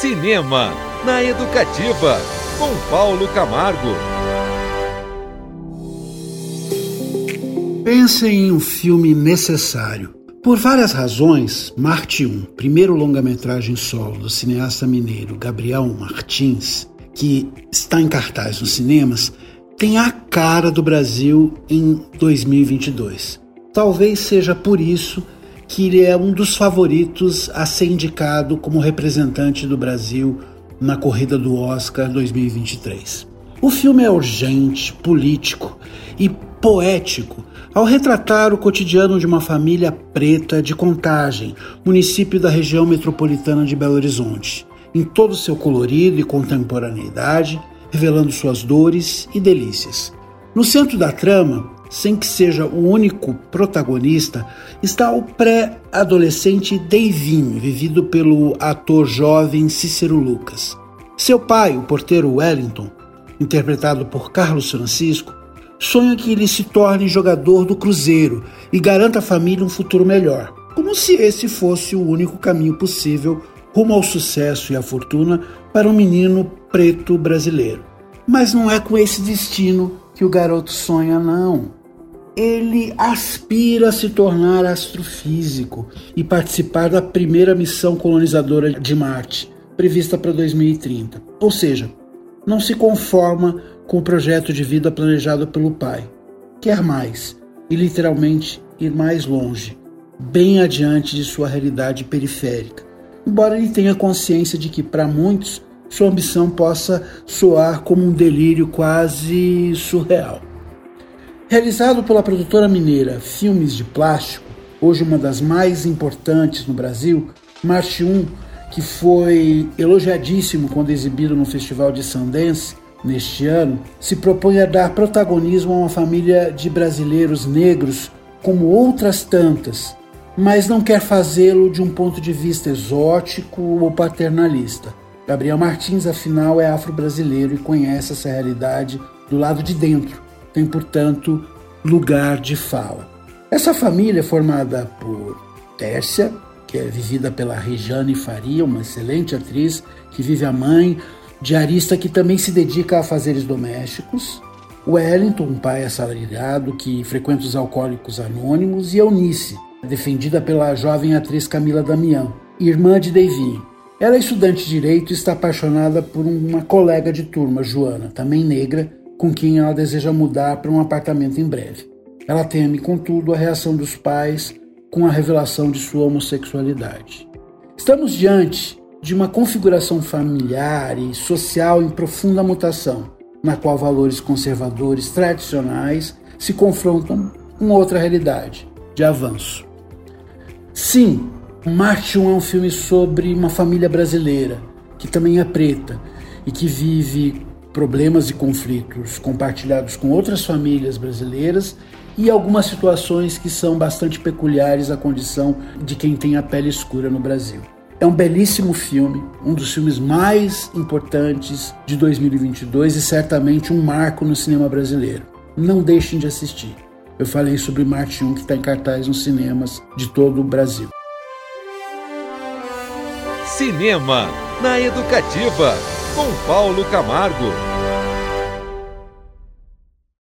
Cinema na Educativa, com Paulo Camargo. Pensem em um filme necessário. Por várias razões, Marte 1, primeiro longa-metragem solo do cineasta mineiro Gabriel Martins, que está em cartaz nos cinemas, tem a cara do Brasil em 2022. Talvez seja por isso que ele é um dos favoritos a ser indicado como representante do Brasil na corrida do Oscar 2023. O filme é urgente, político e poético ao retratar o cotidiano de uma família preta de Contagem, município da região metropolitana de Belo Horizonte, em todo o seu colorido e contemporaneidade, revelando suas dores e delícias. No centro da trama, sem que seja o único protagonista, está o pré-adolescente Deivinho, vivido pelo ator jovem Cícero Lucas. Seu pai, o porteiro Wellington, interpretado por Carlos Francisco, sonha que ele se torne jogador do Cruzeiro e garanta à família um futuro melhor, como se esse fosse o único caminho possível rumo ao sucesso e à fortuna para um menino preto brasileiro. Mas não é com esse destino que o garoto sonha, não. Ele aspira a se tornar astrofísico e participar da primeira missão colonizadora de Marte, prevista para 2030. Ou seja, não se conforma com o projeto de vida planejado pelo pai. Quer mais e literalmente ir mais longe, bem adiante de sua realidade periférica. Embora ele tenha consciência de que, para muitos, sua ambição possa soar como um delírio quase surreal. Realizado pela produtora mineira Filmes de Plástico, hoje uma das mais importantes no Brasil, Marte 1, que foi elogiadíssimo quando exibido no Festival de Sundance neste ano, se propõe a dar protagonismo a uma família de brasileiros negros como outras tantas, mas não quer fazê-lo de um ponto de vista exótico ou paternalista. Gabriel Martins, afinal, é afro-brasileiro e conhece essa realidade do lado de dentro, tem, portanto, lugar de fala. Essa família é formada por Tércia, que é vivida pela Rejane Faria, uma excelente atriz que vive a mãe, diarista que também se dedica a fazeres domésticos, Wellington, um pai assalariado que frequenta os alcoólicos anônimos, e Eunice, defendida pela jovem atriz Camila Damião, irmã de Deivinho. Ela é estudante de direito e está apaixonada por uma colega de turma, Joana, também negra, com quem ela deseja mudar para um apartamento em breve. Ela teme, contudo, a reação dos pais com a revelação de sua homossexualidade. Estamos diante de uma configuração familiar e social em profunda mutação, na qual valores conservadores tradicionais se confrontam com outra realidade de avanço. Sim, Marte 1 é um filme sobre uma família brasileira que também é preta e que vive problemas e conflitos compartilhados com outras famílias brasileiras e algumas situações que são bastante peculiares à condição de quem tem a pele escura no Brasil. É um belíssimo filme, um dos filmes mais importantes de 2022 e certamente um marco no cinema brasileiro. Não deixem de assistir. Eu falei sobre Marte 1 que está em cartaz nos cinemas de todo o Brasil. Cinema na Educativa, com Paulo Camargo.